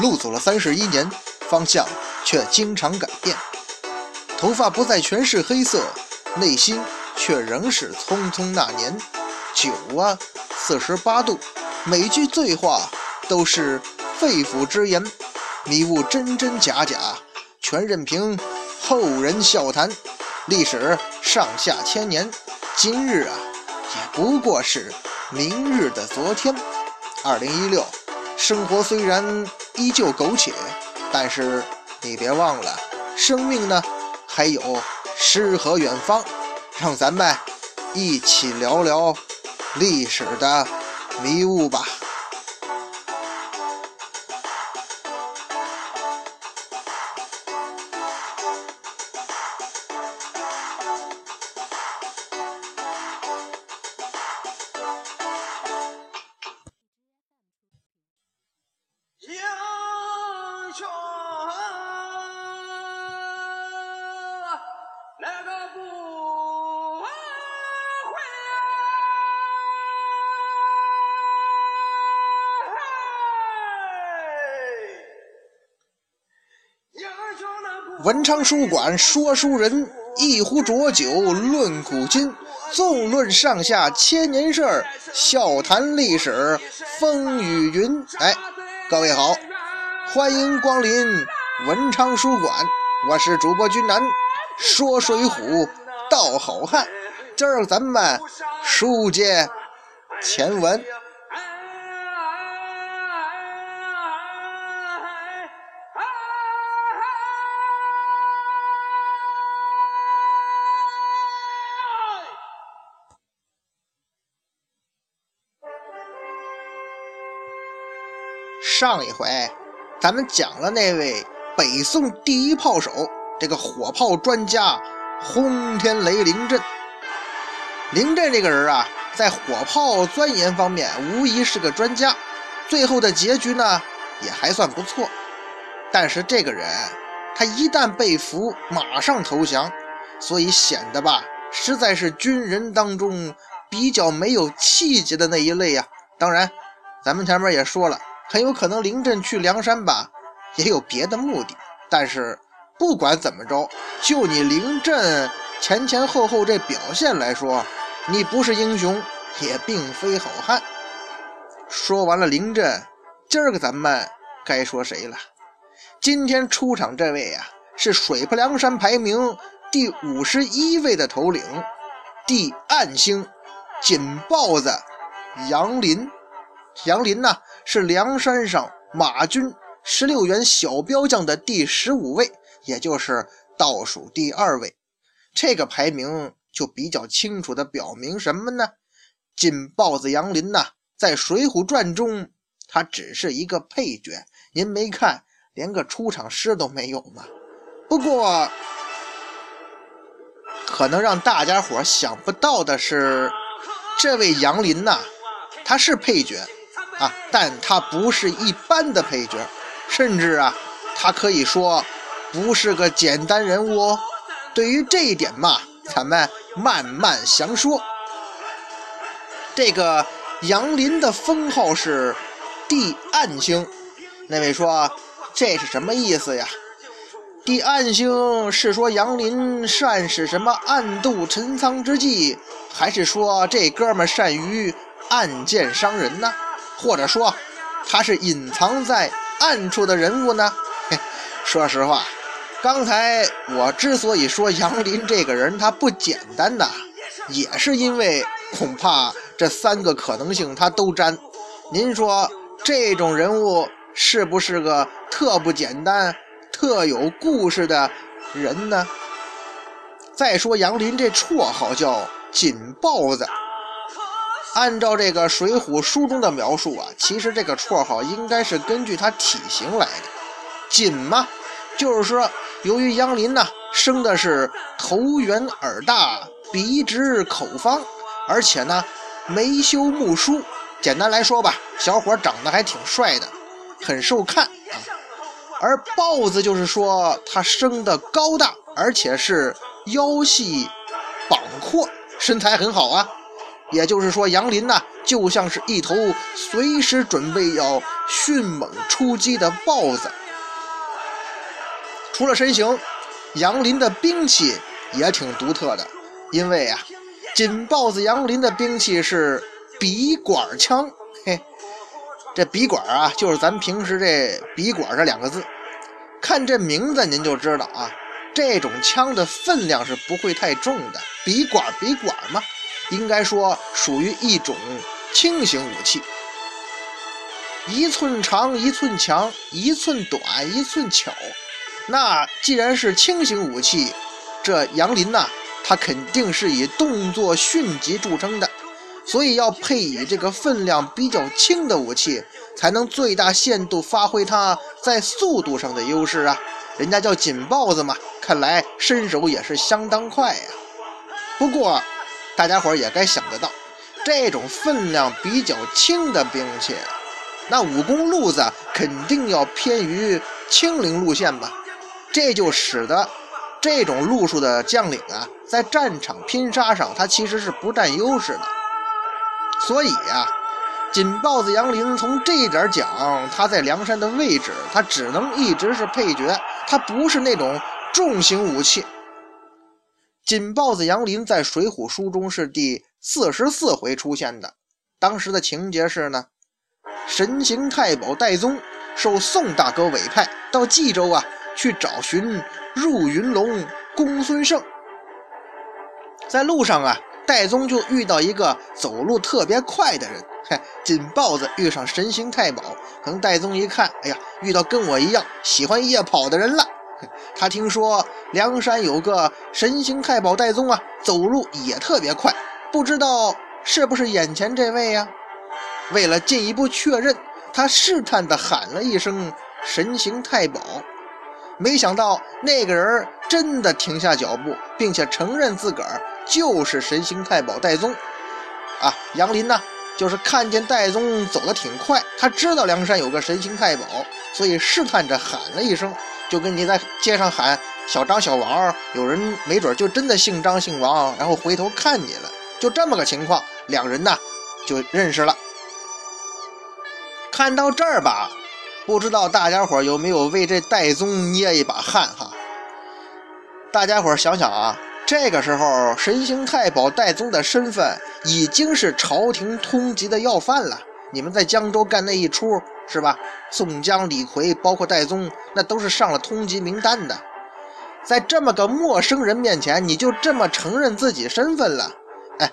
路走了三十一年，方向却经常改变。头发不再全是黑色，内心却仍是匆匆那年。酒啊，四十八度，每句醉话都是肺腑之言，迷雾真真假假，全任凭后人笑谈。历史上下千年，今日啊，也不过是明日的昨天。二零一六，生活虽然依旧苟且，但是你别忘了，生命呢还有诗和远方。让咱们一起聊聊历史的迷雾吧。文昌书馆说书人，一壶浊酒论古今，纵论上下千年事儿，笑谈历史风雨云。哎，各位好，欢迎光临文昌书馆，我是主播君南，说水浒道好汉。今儿咱们书接前文。上一回，咱们讲了那位北宋第一炮手，这个火炮专家轰天雷凌震。凌震这个人啊，在火炮钻研方面无疑是个专家，最后的结局呢也还算不错。但是这个人，他一旦被俘，马上投降，所以显得吧，实在是军人当中比较没有气节的那一类呀。当然，咱们前面也说了。很有可能林震去梁山吧，也有别的目的。但是不管怎么着，就你林震前前后后这表现来说，你不是英雄，也并非好汉。说完了林震，今儿个咱们该说谁了？今天出场这位呀，是水泊梁山排名第五十一位的头领，地暗星锦豹子杨林。杨林呢？是梁山上马军十六员小标将的第十五位，也就是倒数第二位。这个排名就比较清楚的表明什么呢？金豹子杨林呐，在《水浒传》中他只是一个配角。您没看，连个出场诗都没有吗？不过，可能让大家伙想不到的是，这位杨林呐，他是配角。啊，但他不是一般的配角，甚至啊，他可以说不是个简单人物哦。对于这一点嘛，咱们慢慢详说。这个杨林的封号是地暗星，那位说这是什么意思呀？地暗星是说杨林善使什么暗度陈仓之计，还是说这哥们善于暗箭伤人呢？或者说，他是隐藏在暗处的人物呢？说实话，刚才我之所以说杨林这个人他不简单呐，也是因为恐怕这三个可能性他都沾。您说这种人物是不是个特不简单、特有故事的人呢？再说杨林这绰号叫锦豹子。按照这个《水浒》书中的描述啊，其实这个绰号应该是根据他体型来的。锦嘛，就是说由于杨林呢生的是头圆耳大、鼻直口方，而且呢眉修目疏，简单来说吧，小伙长得还挺帅的，很受看啊。而豹子就是说他生的高大，而且是腰细膀阔，身材很好啊。也就是说，杨林呐，就像是一头随时准备要迅猛出击的豹子。除了身形，杨林的兵器也挺独特的，因为啊，锦豹子杨林的兵器是笔管枪。嘿，这笔管啊，就是咱平时这笔管这两个字。看这名字您就知道啊，这种枪的分量是不会太重的。笔管，笔管嘛。应该说属于一种轻型武器，一寸长一寸强，一寸短一寸巧。那既然是轻型武器，这杨林呐，他肯定是以动作迅疾著称的，所以要配以这个分量比较轻的武器，才能最大限度发挥他在速度上的优势啊。人家叫锦豹子嘛，看来身手也是相当快呀。不过。大家伙也该想得到，这种分量比较轻的兵器，那武功路子肯定要偏于轻灵路线吧？这就使得这种路数的将领啊，在战场拼杀上，他其实是不占优势的。所以啊，锦豹子杨林从这一点讲，他在梁山的位置，他只能一直是配角，他不是那种重型武器。锦豹子杨林在《水浒》书中是第四十四回出现的。当时的情节是呢，神行太保戴宗受宋大哥委派到冀州啊去找寻入云龙公孙胜。在路上啊，戴宗就遇到一个走路特别快的人。嘿，锦豹子遇上神行太保，可能戴宗一看，哎呀，遇到跟我一样喜欢夜跑的人了。他听说梁山有个神行太保戴宗啊，走路也特别快，不知道是不是眼前这位呀？为了进一步确认，他试探地喊了一声“神行太保”，没想到那个人真的停下脚步，并且承认自个儿就是神行太保戴宗。啊，杨林呢，就是看见戴宗走得挺快，他知道梁山有个神行太保，所以试探着喊了一声。就跟你在街上喊小张、小王，有人没准就真的姓张、姓王，然后回头看你了，就这么个情况，两人呢就认识了。看到这儿吧，不知道大家伙有没有为这戴宗捏一把汗哈？大家伙想想啊，这个时候神行太保戴宗的身份已经是朝廷通缉的要犯了。你们在江州干那一出是吧？宋江、李逵，包括戴宗，那都是上了通缉名单的。在这么个陌生人面前，你就这么承认自己身份了？哎，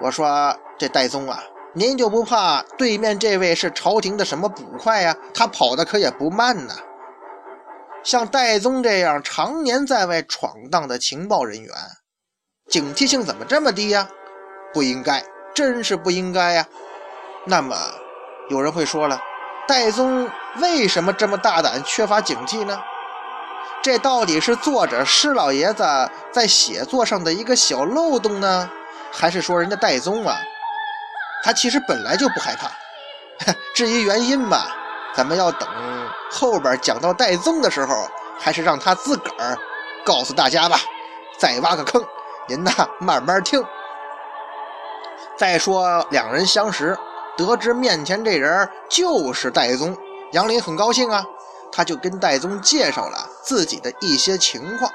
我说这戴宗啊，您就不怕对面这位是朝廷的什么捕快呀？他跑的可也不慢呢。像戴宗这样常年在外闯荡的情报人员，警惕性怎么这么低呀？不应该，真是不应该呀。那么，有人会说了，戴宗为什么这么大胆、缺乏警惕呢？这到底是作者施老爷子在写作上的一个小漏洞呢，还是说人家戴宗啊，他其实本来就不害怕？至于原因吧，咱们要等后边讲到戴宗的时候，还是让他自个儿告诉大家吧。再挖个坑，您呐慢慢听。再说两人相识。得知面前这人就是戴宗，杨林很高兴啊，他就跟戴宗介绍了自己的一些情况。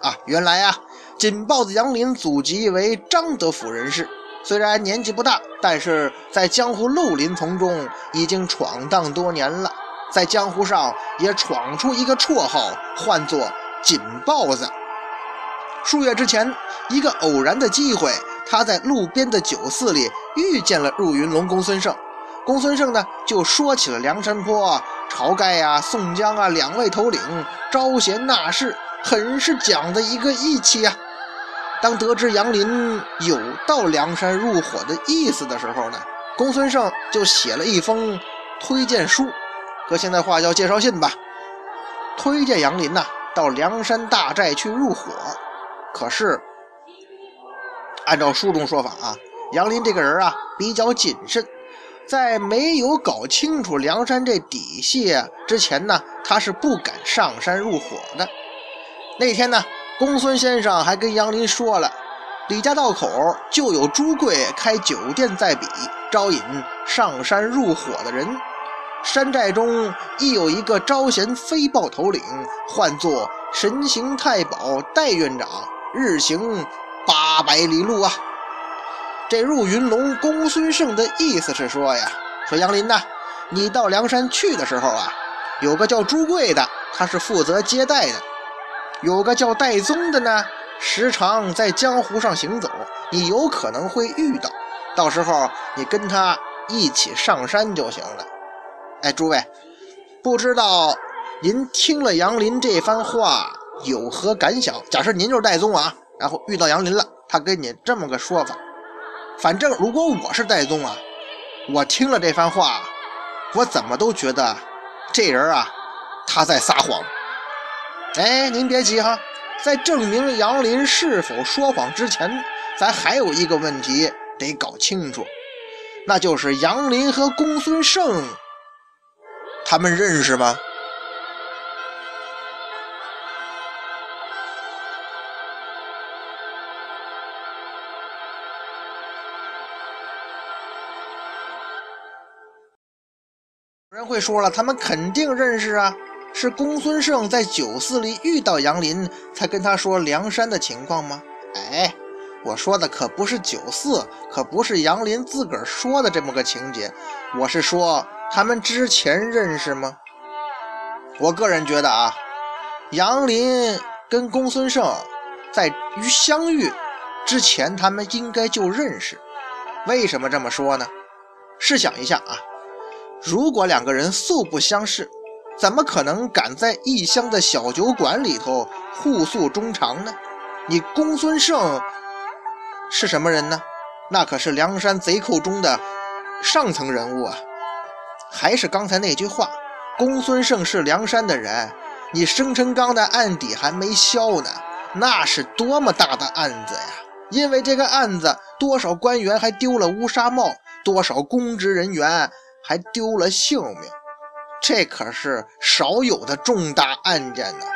啊，原来啊，锦豹子杨林祖籍为张德府人士，虽然年纪不大，但是在江湖绿林丛中已经闯荡多年了，在江湖上也闯出一个绰号，唤作锦豹子。数月之前，一个偶然的机会。他在路边的酒肆里遇见了入云龙公孙胜，公孙胜呢就说起了梁山坡晁盖呀、宋江啊两位头领招贤纳士，很是讲的一个义气啊。当得知杨林有到梁山入伙的意思的时候呢，公孙胜就写了一封推荐书，搁现在话叫介绍信吧，推荐杨林呐到梁山大寨去入伙。可是。按照书中说法啊，杨林这个人啊比较谨慎，在没有搞清楚梁山这底细之前呢，他是不敢上山入伙的。那天呢，公孙先生还跟杨林说了，李家道口就有朱贵开酒店在比，招引上山入伙的人。山寨中亦有一个招贤飞豹头领，唤作神行太保戴院长，日行八百里路啊。这入云龙公孙胜的意思是说呀，说杨林呐，你到梁山去的时候啊，有个叫朱贵的，他是负责接待的；有个叫戴宗的呢，时常在江湖上行走，你有可能会遇到，到时候你跟他一起上山就行了。哎，诸位，不知道您听了杨林这番话有何感想？假设您就是戴宗啊，然后遇到杨林了，他跟你这么个说法，反正如果我是戴宗啊，我听了这番话，我怎么都觉得这人啊他在撒谎。哎，您别急哈，在证明杨林是否说谎之前，咱还有一个问题得搞清楚，那就是杨林和公孙胜。他们认识吗？会说了，他们肯定认识啊！是公孙胜在酒肆里遇到杨林，才跟他说梁山的情况吗？哎，我说的可不是酒肆，可不是杨林自个儿说的这么个情节，我是说。他们之前认识吗？我个人觉得啊，杨林跟公孙胜在于相遇之前，他们应该就认识。为什么这么说呢？试想一下啊，如果两个人素不相识，怎么可能敢在异乡的小酒馆里头互诉衷肠呢？你公孙胜是什么人呢？那可是梁山贼寇中的上层人物啊！还是刚才那句话，公孙胜是梁山的人，你生辰纲的案底还没消呢，那是多么大的案子呀！因为这个案子，多少官员还丢了乌纱帽，多少公职人员还丢了性命，这可是少有的重大案件呢。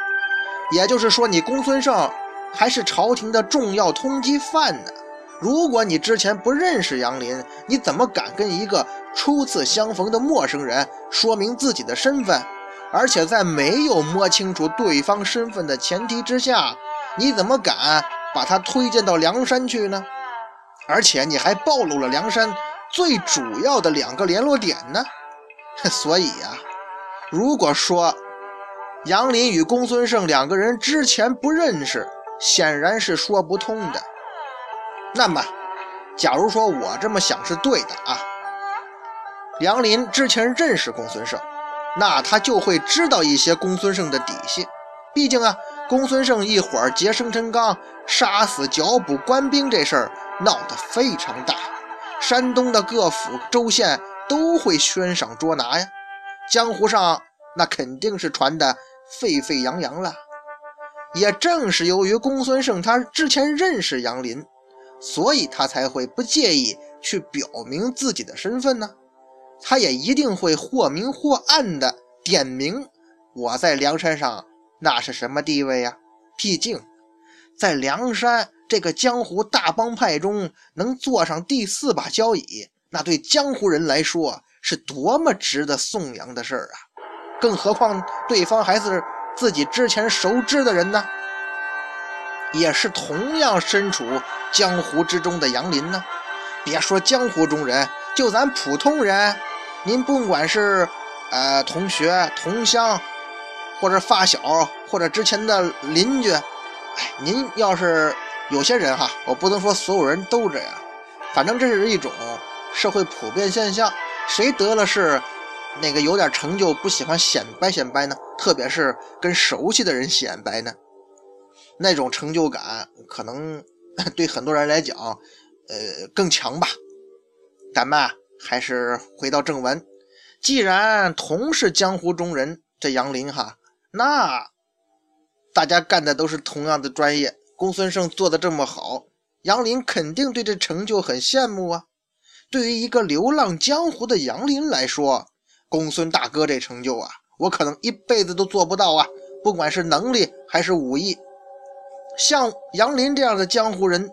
也就是说，你公孙胜还是朝廷的重要通缉犯呢。如果你之前不认识杨林，你怎么敢跟一个初次相逢的陌生人说明自己的身份？而且在没有摸清楚对方身份的前提之下，你怎么敢把他推荐到梁山去呢？而且你还暴露了梁山最主要的两个联络点呢？所以呀，如果说杨林与公孙胜两个人之前不认识，显然是说不通的。那么，假如说我这么想是对的啊，杨林之前认识公孙胜，那他就会知道一些公孙胜的底细。毕竟啊，公孙胜一会儿劫生辰纲、杀死剿捕官兵这事儿闹得非常大，山东的各府州县都会悬赏捉拿呀，江湖上那肯定是传的沸沸扬扬了。也正是由于公孙胜他之前认识杨林。所以他才会不介意去表明自己的身份呢，他也一定会或明或暗的点明我在梁山上那是什么地位呀？毕竟在梁山这个江湖大帮派中，能坐上第四把交椅，那对江湖人来说是多么值得颂扬的事儿啊！更何况对方还是自己之前熟知的人呢。也是同样身处江湖之中的杨林呢。别说江湖中人，就咱普通人，您不管是呃同学、同乡，或者发小，或者之前的邻居，哎，您要是有些人哈，我不能说所有人都这样，反正这是一种社会普遍现象。谁得了是那个有点成就，不喜欢显摆显摆呢？特别是跟熟悉的人显摆呢？那种成就感可能 对很多人来讲，呃，更强吧。咱们还是回到正文。既然同是江湖中人，这杨林哈，那大家干的都是同样的专业。公孙胜做的这么好，杨林肯定对这成就很羡慕啊。对于一个流浪江湖的杨林来说，公孙大哥这成就啊，我可能一辈子都做不到啊。不管是能力还是武艺。像杨林这样的江湖人，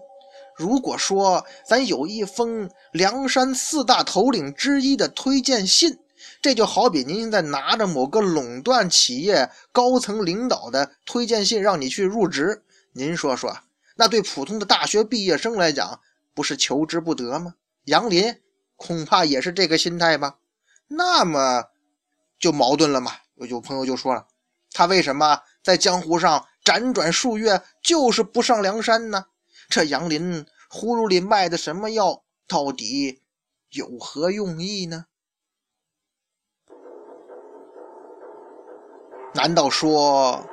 如果说咱有一封梁山四大头领之一的推荐信，这就好比您在拿着某个垄断企业高层领导的推荐信让你去入职，您说说，那对普通的大学毕业生来讲，不是求之不得吗？杨林恐怕也是这个心态吧？那么就矛盾了嘛？有有朋友就说了，他为什么在江湖上辗转数月，就是不上梁山呢？这杨林葫芦里卖的什么药，到底有何用意呢？难道说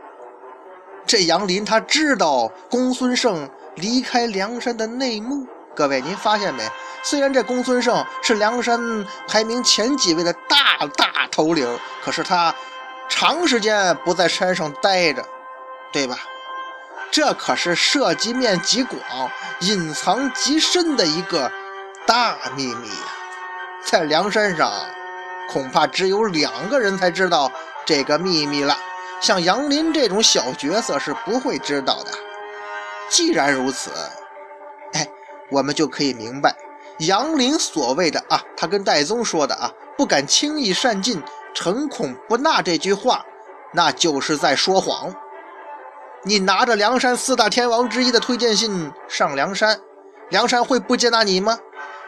这杨林他知道公孙胜离开梁山的内幕？各位，您发现没？虽然这公孙胜是梁山排名前几位的大大头领，可是他长时间不在山上待着，对吧？这可是涉及面极广、隐藏极深的一个大秘密呀！在梁山上，恐怕只有两个人才知道。这个秘密了，像杨林这种小角色是不会知道的。既然如此，哎，我们就可以明白杨林所谓的啊，他跟戴宗说的啊，不敢轻易善进，诚恐不纳这句话，那就是在说谎。你拿着梁山四大天王之一的推荐信上梁山，梁山会不接纳你吗？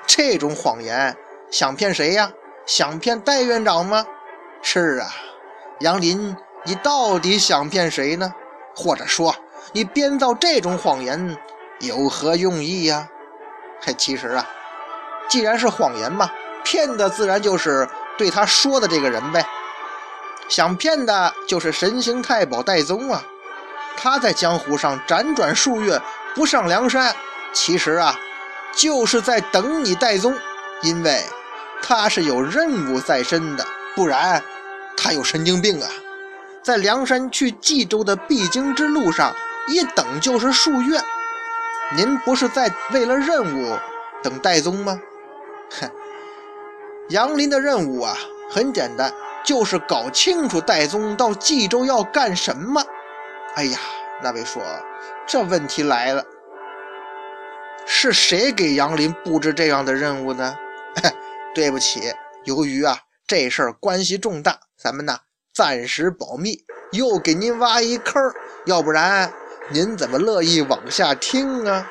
这种谎言想骗谁呀？想骗戴院长吗？是啊。杨林，你到底想骗谁呢？或者说，你编造这种谎言有何用意呀？嘿，其实啊，既然是谎言嘛，骗的自然就是对他说的这个人呗。想骗的就是神行太保戴宗啊。他在江湖上辗转数月不上梁山，其实啊，就是在等你戴宗，因为他是有任务在身的，不然。他有神经病啊！在梁山去冀州的必经之路上，一等就是数月。您不是在为了任务等戴宗吗？哼，杨林的任务啊，很简单，就是搞清楚戴宗到冀州要干什么。哎呀，那位说，这问题来了，是谁给杨林布置这样的任务呢？对不起，由于啊。这事儿关系重大，咱们呢暂时保密。又给您挖一坑，要不然您怎么乐意往下听啊？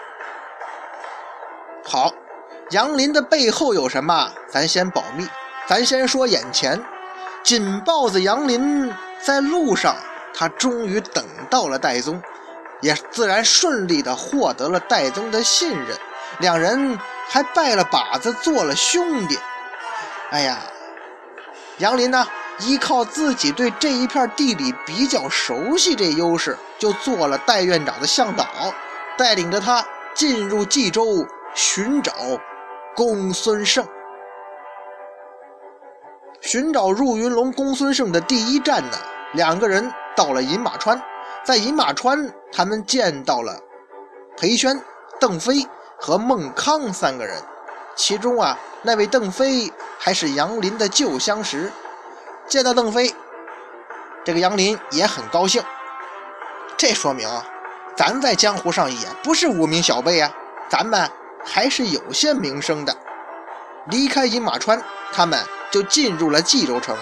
好，杨林的背后有什么？咱先保密。咱先说眼前，锦豹子杨林在路上，他终于等到了戴宗，也自然顺利的获得了戴宗的信任，两人还拜了把子，做了兄弟。哎呀！杨林呢，依靠自己对这一片地理比较熟悉这优势，就做了戴院长的向导，带领着他进入冀州寻找公孙胜。寻找入云龙公孙胜的第一站呢，两个人到了饮马川，在饮马川，他们见到了裴宣、邓飞和孟康三个人。其中啊，那位邓飞还是杨林的旧相识。见到邓飞，这个杨林也很高兴。这说明啊咱在江湖上也不是无名小辈啊，咱们还是有些名声的。离开饮马川，他们就进入了冀州城。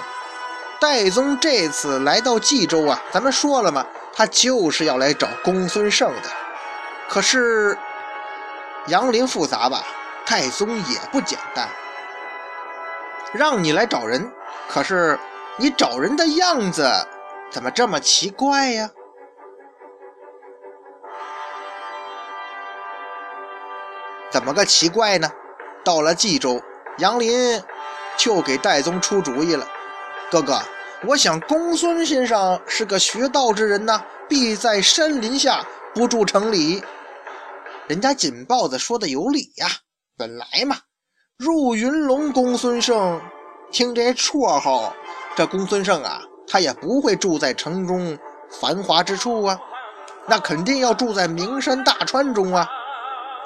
戴宗这次来到冀州啊，咱们说了嘛，他就是要来找公孙胜的。可是杨林复杂吧？戴宗也不简单，让你来找人，可是你找人的样子怎么这么奇怪呀？怎么个奇怪呢？到了冀州，杨林就给戴宗出主意了：“哥哥，我想公孙先生是个学道之人呐，必在山林下，不住城里。”人家锦豹子说的有理呀。本来嘛，入云龙公孙胜，听这绰号，这公孙胜啊，他也不会住在城中繁华之处啊，那肯定要住在名山大川中啊。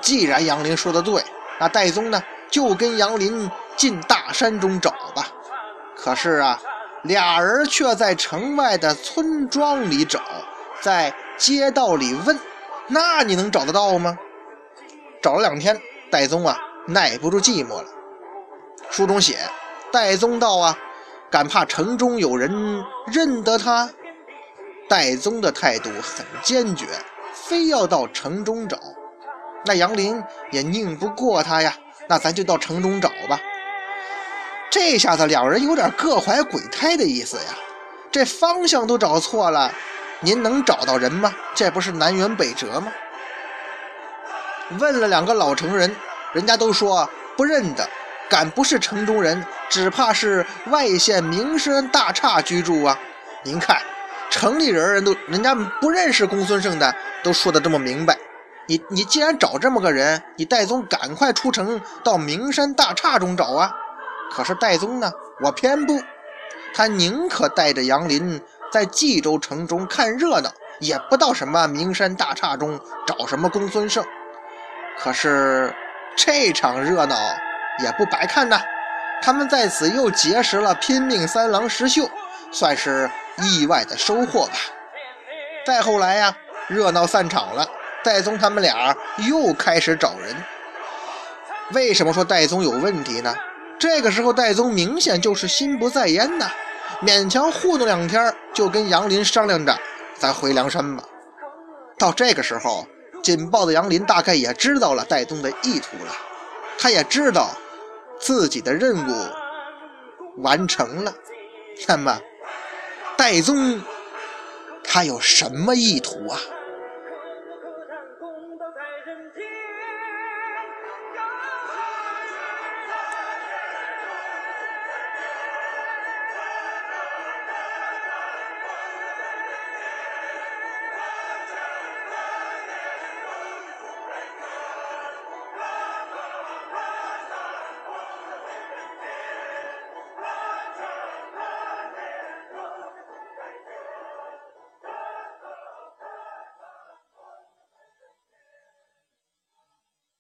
既然杨林说的对，那戴宗呢，就跟杨林进大山中找吧。可是啊，俩人却在城外的村庄里找，在街道里问，那你能找得到吗？找了两天，戴宗啊耐不住寂寞了。书中写，戴宗道啊，敢怕城中有人认得他。戴宗的态度很坚决，非要到城中找。那杨林也拧不过他呀，那咱就到城中找吧。这下子两人有点各怀鬼胎的意思呀，这方向都找错了。您能找到人吗？这不是南辕北辙吗？问了两个老城人，人家都说不认得，敢不是城中人，只怕是外县名山大刹居住啊！您看，城里人人都人家不认识公孙胜的，都说的这么明白。你你既然找这么个人，你戴宗赶快出城到名山大刹中找啊！可是戴宗呢，我偏不，他宁可带着杨林。在冀州城中看热闹，也不到什么名山大刹中找什么公孙胜。可是这场热闹也不白看呐，他们在此又结识了拼命三郎石秀，算是意外的收获吧。再后来呀，热闹散场了，戴宗他们俩又开始找人。为什么说戴宗有问题呢？这个时候戴宗明显就是心不在焉呐。勉强糊弄两天，就跟杨林商量着，咱回梁山吧。到这个时候，紧抱的杨林大概也知道了戴宗的意图了，他也知道自己的任务完成了。那么，戴宗他有什么意图啊？